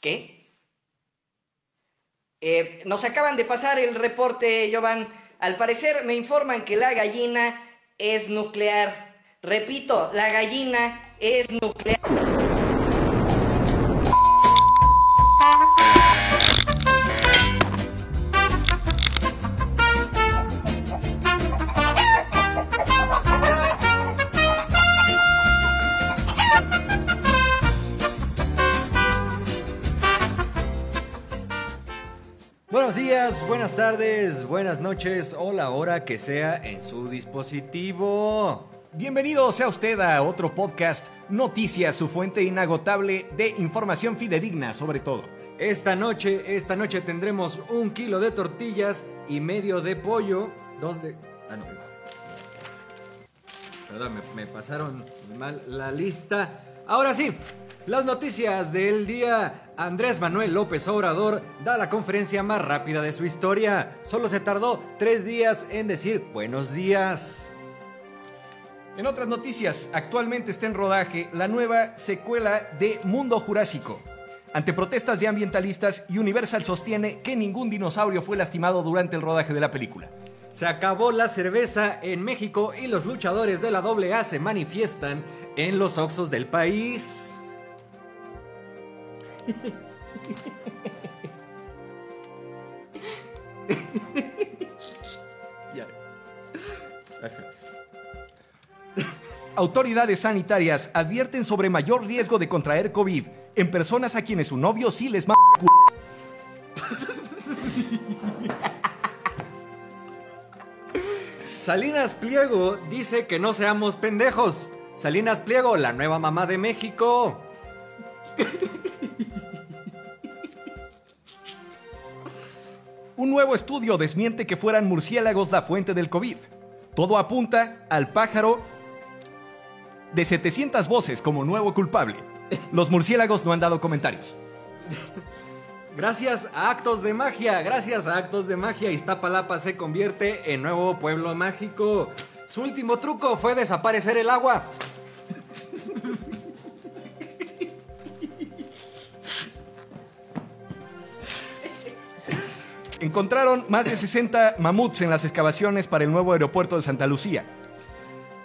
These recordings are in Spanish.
¿Qué? Eh, nos acaban de pasar el reporte, Jovan. Al parecer me informan que la gallina es nuclear. Repito, la gallina es nuclear. Buenos días, buenas tardes, buenas noches o la hora que sea en su dispositivo. Bienvenido sea usted a otro podcast, Noticias, su fuente inagotable de información fidedigna sobre todo. Esta noche, esta noche tendremos un kilo de tortillas y medio de pollo, dos de... Ah, no. Perdón, me, me pasaron mal la lista. Ahora sí, las noticias del día. Andrés Manuel López Obrador da la conferencia más rápida de su historia. Solo se tardó tres días en decir buenos días. En otras noticias, actualmente está en rodaje la nueva secuela de Mundo Jurásico. Ante protestas de ambientalistas, Universal sostiene que ningún dinosaurio fue lastimado durante el rodaje de la película. Se acabó la cerveza en México y los luchadores de la AA se manifiestan en los Oxos del país. Autoridades sanitarias advierten sobre mayor riesgo de contraer COVID en personas a quienes su novio sí les cu- Salinas Pliego dice que no seamos pendejos. Salinas Pliego, la nueva mamá de México. Un nuevo estudio desmiente que fueran murciélagos la fuente del COVID. Todo apunta al pájaro de 700 voces como nuevo culpable. Los murciélagos no han dado comentarios. Gracias a actos de magia, gracias a actos de magia, Iztapalapa se convierte en nuevo pueblo mágico. Su último truco fue desaparecer el agua. Encontraron más de 60 mamuts en las excavaciones para el nuevo aeropuerto de Santa Lucía.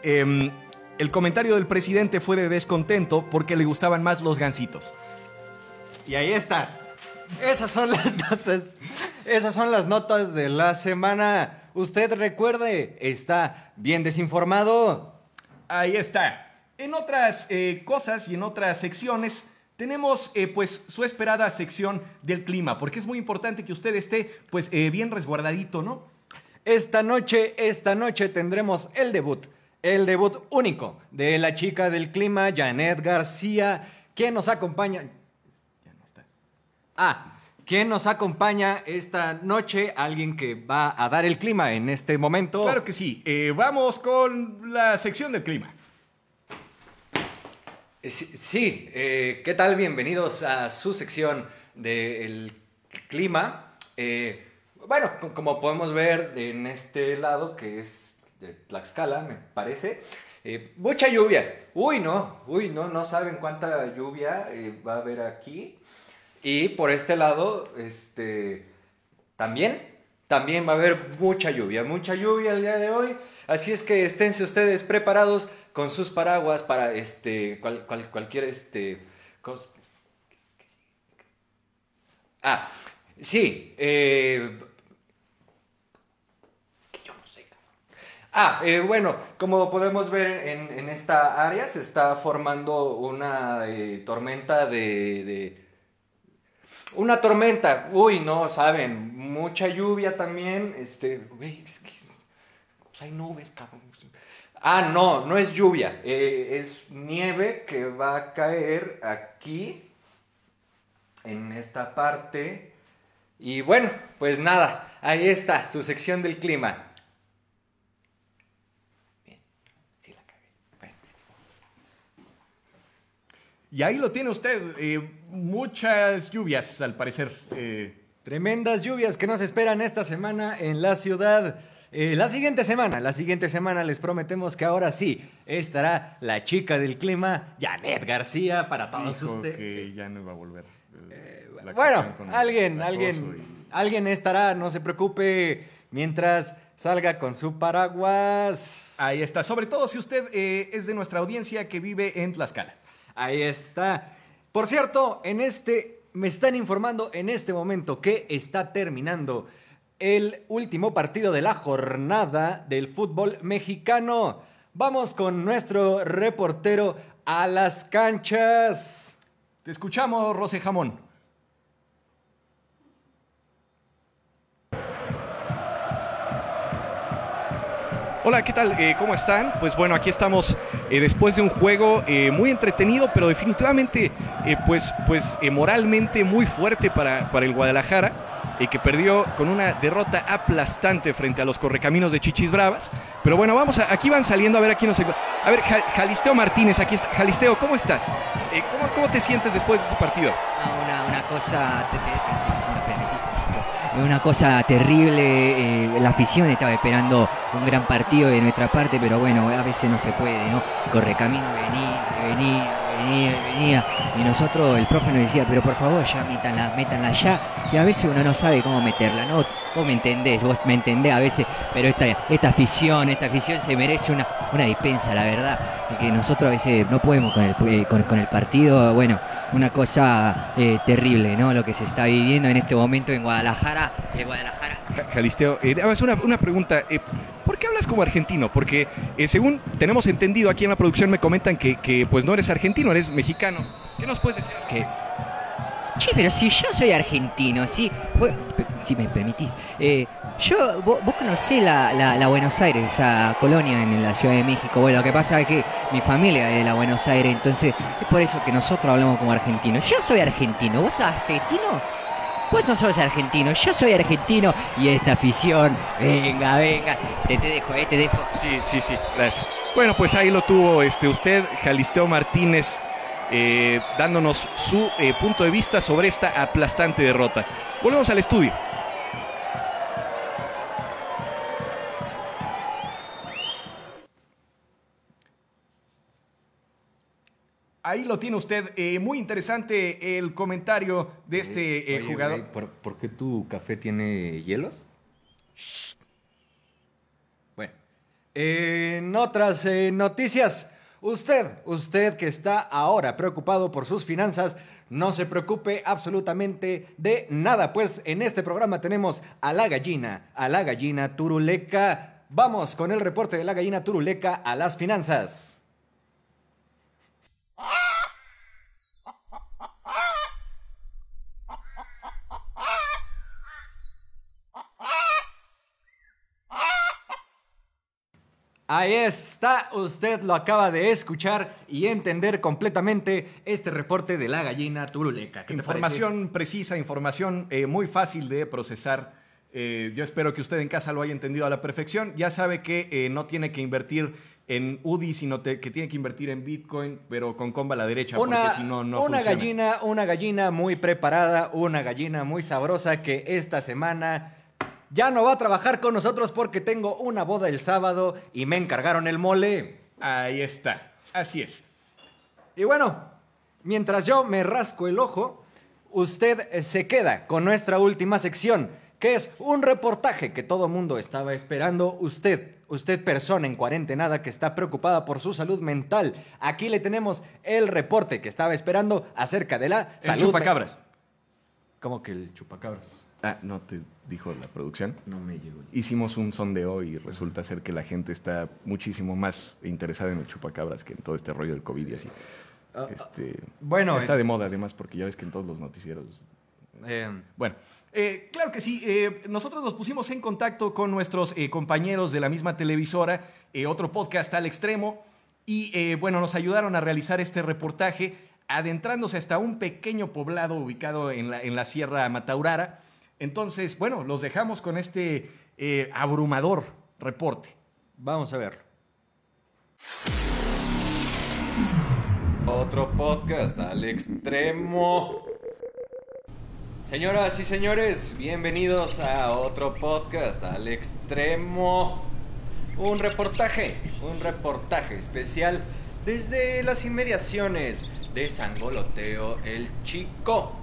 Em, el comentario del presidente fue de descontento porque le gustaban más los gansitos. Y ahí está. Esas son las notas. Esas son las notas de la semana. Usted recuerde, está bien desinformado. Ahí está. En otras eh, cosas y en otras secciones tenemos eh, pues su esperada sección del clima, porque es muy importante que usted esté pues eh, bien resguardadito, ¿no? Esta noche, esta noche tendremos el debut, el debut único de la chica del clima, Janet García, quien nos acompaña. Ya no está. Ah, quien nos acompaña esta noche, alguien que va a dar el clima en este momento. Claro que sí. Eh, vamos con la sección del clima. Eh, Sí, eh, ¿qué tal? Bienvenidos a su sección del clima. Eh, bueno, co- como podemos ver en este lado, que es de Tlaxcala, me parece, mucha lluvia. Uy, no, uy, no, no saben cuánta lluvia va a haber aquí. Y por este lado, este, también, también va a haber mucha lluvia, mucha lluvia el día de hoy. Así es que esténse ustedes preparados con sus paraguas para este, cual- cual- cualquier este, cos- Ah, sí, eh. Ah, eh, bueno, como podemos ver en, en esta área se está formando una eh, tormenta de, una tormenta, uy, no, saben, mucha lluvia también, este, güey, es que, pues hay nubes, cabrón. Ah, no, no es lluvia. eh, es nieve que va a caer aquí, en esta parte. Y bueno, pues nada, ahí está, su sección del clima. Bien, sí la cagué. Y ahí lo tiene usted. eh, muchas lluvias, al parecer. eh, Tremendas lluvias que nos esperan esta semana en la ciudad. Eh, la siguiente semana, la siguiente semana les prometemos que ahora sí estará la chica del clima, Janet García, para todos dijo ustedes. que ya no iba a volver. eh, Bueno, alguien, alguien, y- alguien estará, no se preocupe, mientras salga con su paraguas. Ahí está. Sobre todo si usted eh, es de nuestra audiencia que vive en Tlaxcala. Ahí está. Por cierto, en este me están informando en este momento que está terminando el último partido de la jornada del fútbol mexicano. Vamos con nuestro reportero a las canchas. Te escuchamos, Rosé Jamón. Hola, ¿qué tal? Eh, ¿Cómo están? Pues bueno, aquí estamos eh, después de un juego eh, muy entretenido, pero definitivamente, eh, pues, pues moralmente muy fuerte para, para el Guadalajara, que perdió con una derrota aplastante frente a los correcaminos de Chichis Bravas. Pero bueno, vamos a, aquí van saliendo a ver aquí nos encu- A ver, Ja- Jalisteo Martínez, aquí está. Jalisteo, ¿cómo estás? ¿cómo, ¿Cómo te sientes después de ese partido? No, una, una cosa, te- te- te- si me permitís tantito, una cosa terrible. eh, la afición estaba esperando un gran partido de nuestra parte, pero bueno, a veces no se puede, ¿no? Correcamino venía, venía, venía, venía. Y nosotros, el profe nos decía, pero por favor, ya métanla, métanla ya. Y a veces uno no sabe cómo meterla, ¿no? Vos me entendés, vos me entendés a veces, pero esta, esta afición, esta afición se merece una, una dispensa, la verdad. Y que nosotros a veces no podemos con el, eh, con, el partido, bueno, una cosa eh, terrible, ¿no? Lo que se está viviendo en este momento. En Guadalajara. Ja- Jalisteo, eh, una, una pregunta. eh, ¿Por qué hablas como argentino? Porque eh, según tenemos entendido aquí en la producción me comentan que, que, pues no eres argentino, eres mexicano. ¿Qué nos puedes decir? que Che, pero si yo soy argentino, sí, si me permitís, eh, yo, vos, vos conocés la, la- la Buenos Aires, esa colonia en la Ciudad de México. Bueno, lo que pasa es que mi familia es de la Buenos Aires, entonces es por eso que nosotros hablamos como argentinos. Yo soy argentino, ¿vos sos argentino? Vos no sos argentino, yo soy argentino y esta afición, venga, venga, te, te dejo, eh, te dejo. Sí, sí, sí, gracias. Bueno, pues ahí lo tuvo este, usted, Jalisteo Martínez, eh, dándonos su eh, punto de vista sobre esta aplastante derrota. Volvemos al estudio. Ahí lo tiene usted. eh, muy interesante el comentario de este eh, Oye, jugador. güey, ¿por, por qué tu café tiene hielos? Bueno, en otras eh, noticias, usted, usted que está ahora preocupado por sus finanzas, no se preocupe absolutamente de nada, pues en este programa tenemos a la gallina, a la gallina turuleca. Vamos con el reporte de la gallina turuleca a las finanzas. Ahí está, usted lo acaba de escuchar y entender completamente este reporte de la gallina turuleca. ¿Qué te Información precisa, información eh, muy fácil de procesar. Eh, yo espero que usted en casa lo haya entendido a la perfección. Ya sabe que eh, no tiene que invertir en UDI, sino te- que tiene que invertir en Bitcoin, pero con comba a la derecha, Una, porque si no, no una funciona. gallina, una gallina muy preparada, una gallina muy sabrosa que esta semana ya no va a trabajar con nosotros porque tengo una boda el sábado y me encargaron el mole. Ahí está. Así es. Y bueno, mientras yo me rasco el ojo, usted eh, se queda con nuestra última sección, que es un reportaje que todo mundo estaba esperando. Usted, usted persona en cuarentenada que está preocupada por su salud mental, aquí le tenemos el reporte que estaba esperando acerca de la El salud. chupacabras. ¿Cómo que el chupacabras? Ah, no te dijo la producción. No me llegó. Hicimos un sondeo y resulta ser que la gente está muchísimo más interesada en el chupacabras que en todo este rollo del COVID y así. Este, bueno, está eh, de moda además porque ya ves que en todos los noticieros Eh, Bueno, eh, claro que sí. nosotros nos pusimos en contacto con nuestros compañeros de la misma televisora, otro podcast al extremo, y bueno, nos ayudaron a realizar este reportaje, adentrándose hasta un pequeño poblado ubicado en la, en la Sierra Mataurara. Entonces, bueno, los dejamos con este eh, abrumador reporte. Vamos a ver. Otro podcast al extremo. Señoras y señores, bienvenidos a otro podcast al extremo. Un reportaje, un reportaje especial desde las inmediaciones de Sangoloteo el Chico.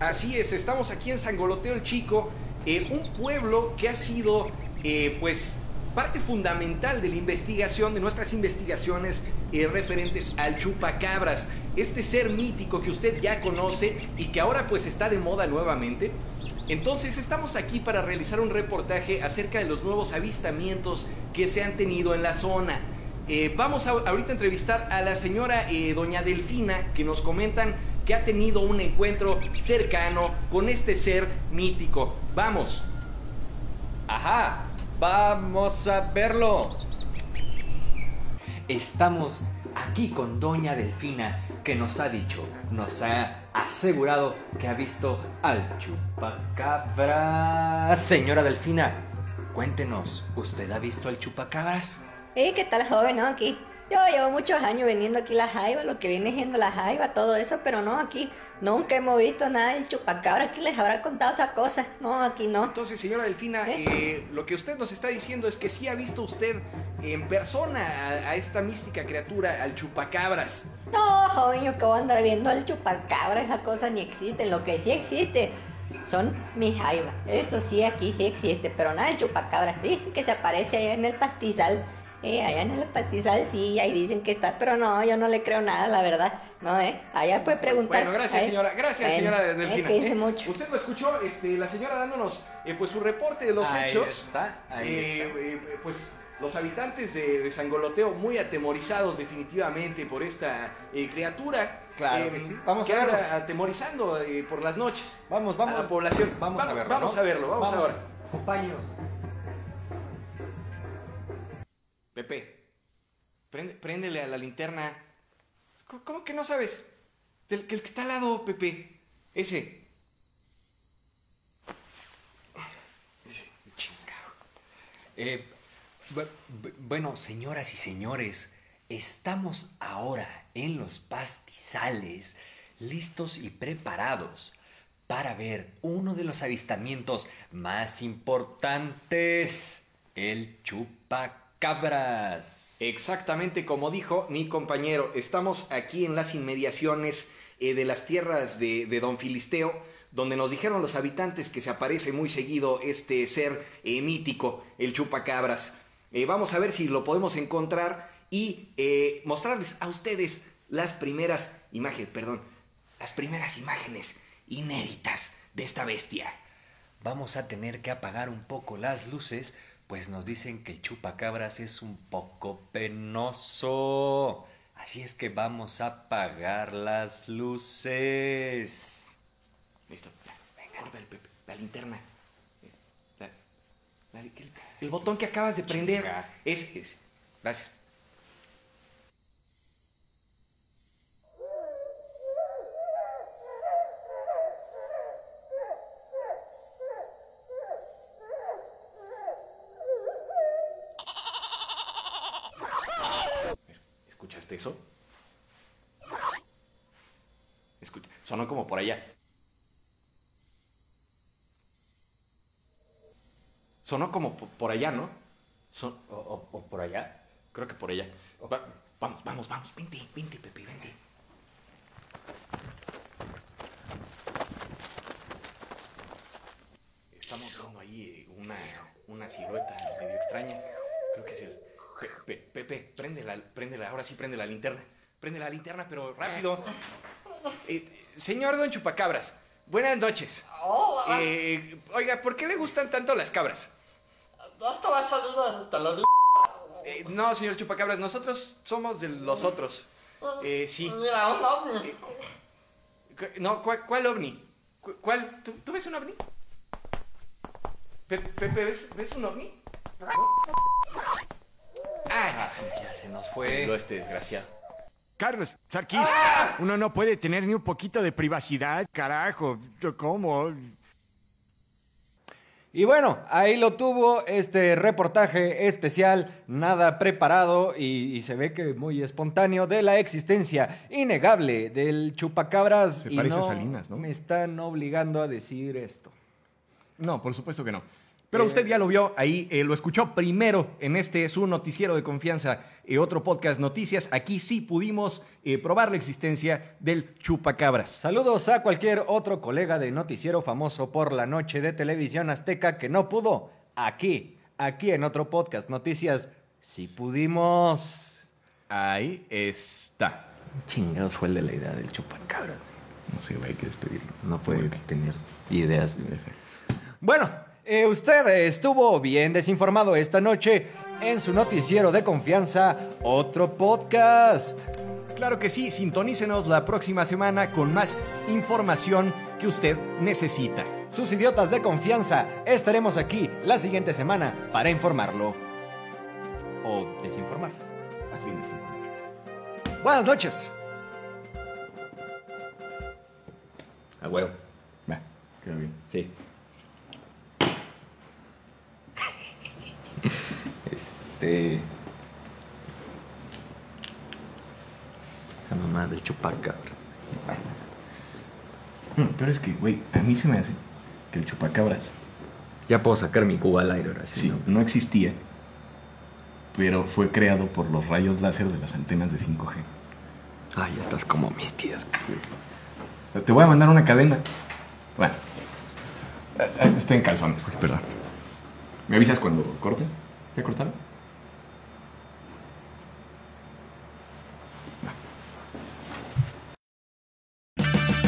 Así es, estamos aquí en Sangoloteo el Chico, eh, un pueblo que ha sido, eh, pues, parte fundamental de la investigación, de nuestras investigaciones eh, referentes al chupacabras, este ser mítico que usted ya conoce y que ahora pues está de moda nuevamente. Entonces estamos aquí para realizar un reportaje acerca de los nuevos avistamientos que se han tenido en la zona. Vamos a, ahorita a entrevistar a la señora doña Delfina que nos comentan que ha tenido un encuentro cercano con este ser mítico. Vamos. Ajá, vamos a verlo. Estamos aquí con Doña Delfina que nos ha dicho, nos ha asegurado que ha visto al chupacabras. Señora Delfina, cuéntenos, ¿usted ha visto al chupacabras? ¿Y qué tal, joven? No, aquí. Yo llevo muchos años vendiendo aquí la jaiba, lo que viene siendo la jaiba, todo eso, pero no, aquí nunca hemos visto nada del chupacabra. Aquí les habrá contado otra cosa. No, aquí no. Entonces, señora Delfina, eh, lo que usted nos está diciendo es que sí ha visto usted en persona a, a esta mística criatura, al chupacabras. No, joven, yo que voy a andar viendo al chupacabra, esa cosa ni existe. Lo que sí existe son mis jaivas. Eso sí, aquí sí existe, pero nada del chupacabra. Dicen que se aparece allá en el pastizal. Eh, allá en el pastizal sí, ahí dicen que está, pero no, yo no le creo nada, la verdad. No, eh. Allá puede preguntar. Bueno, gracias, Eh, señora. Gracias, bueno, señora Delfina. Eh, mucho. Usted lo escuchó, este, la señora dándonos eh, pues su reporte de los Ahí hechos. está, ahí Eh, está. eh, pues los habitantes de, de Sangoloteo muy atemorizados definitivamente por esta eh, criatura. Claro eh, que sí. Vamos a que anda verlo. atemorizando eh, por las noches. Vamos, vamos. A la población. Vamos a verlo. Vamos ¿no? a verlo, vamos, a verlo. Compañeros. Pepe, prende- préndele a la linterna. ¿Cómo, que no sabes? Del que el que está al lado, Pepe. Ese. Ese, chingado. Eh, bu- bu- bueno, señoras y señores, estamos ahora en los pastizales, listos y preparados para ver uno de los avistamientos más importantes, el chupacabras. Exactamente como dijo mi compañero, estamos aquí en las inmediaciones eh, de las tierras de, Don Filisteo, donde nos dijeron los habitantes que se aparece muy seguido este ser eh, mítico, el chupacabras. Eh, vamos a ver si lo podemos encontrar y mostrarles a ustedes las primeras imágenes, perdón, las primeras imágenes inéditas de esta bestia. Vamos a tener que apagar un poco las luces, pues nos dicen que el chupacabras es un poco penoso. Así es que vamos a apagar las luces. Listo. Venga, corta el, Pepe, la linterna. Eh, la- la- el, el botón que acabas de prender. Ese, ese. Gracias. Sonó como po- por allá, ¿no? Son- o, o- o por allá. Creo que por allá. Va- vamos, vamos, vamos. Vente, vente, Pepe, vente. Estamos viendo ahí eh, una, una silueta medio extraña. Creo que es el... Pe- Pe- Pepe, préndela, préndela, ahora sí prende la linterna. Prende la linterna, pero rápido. Eh, señor Don Chupacabras, buenas noches. Hola, Eh, oiga, ¿por qué le gustan tanto las cabras? esto va a salir en televisión. Eh, no, señor Chupacabras, nosotros somos de los otros. Eh, sí. Mira, un ovni. Cu- No, ¿cuál, cuál ovni? ¿Cu- ¿Cuál? ¿Tú, tú ves un ovni? Pe- Pepe, ¿ves, ves un ovni? Ah, ya se nos fue. este desgraciado. Carlos, Sarkis, uno no puede tener ni un poquito de privacidad, carajo. ¿Cómo? Y bueno, ahí lo tuvo este reportaje especial, nada preparado y, y se ve que muy espontáneo de la existencia innegable del chupacabras. Se y parece a Salinas, ¿no? Me están obligando a decir esto. No, por supuesto que no. Pero usted ya lo vio ahí, eh, lo escuchó primero en este su noticiero de confianza, eh, otro podcast noticias. Aquí sí pudimos eh, probar la existencia del chupacabras. Saludos a cualquier otro colega de noticiero famoso por la noche de televisión azteca que no pudo. Aquí, aquí en otro podcast noticias, sí pudimos. Ahí está. Chingados fue el de la idea del chupacabras. No sé, hay que despedirlo. No puede tener ideas. Bueno, eh, usted estuvo bien desinformado esta noche en su noticiero de confianza, otro podcast. Claro que sí, sintonícenos la próxima semana con más información que usted necesita. Sus idiotas de confianza, estaremos aquí la siguiente semana para informarlo. O desinformar. Más bien desinformar. Buenas noches. A huevo. Va, queda bien. Sí. Este. La mamá del chupacabra. Pero es que, güey, a mí se me hace que el chupacabras, Ya puedo sacar mi cuba al aire ahora sí, no existía, pero fue creado por los rayos láser de las antenas de 5G. Ay, ya estás como mis tías. Te voy a mandar una cadena. Bueno, eh, eh, estoy en calzones, güey, perdón. ¿Me avisas cuando corte? ¿Ya cortaron?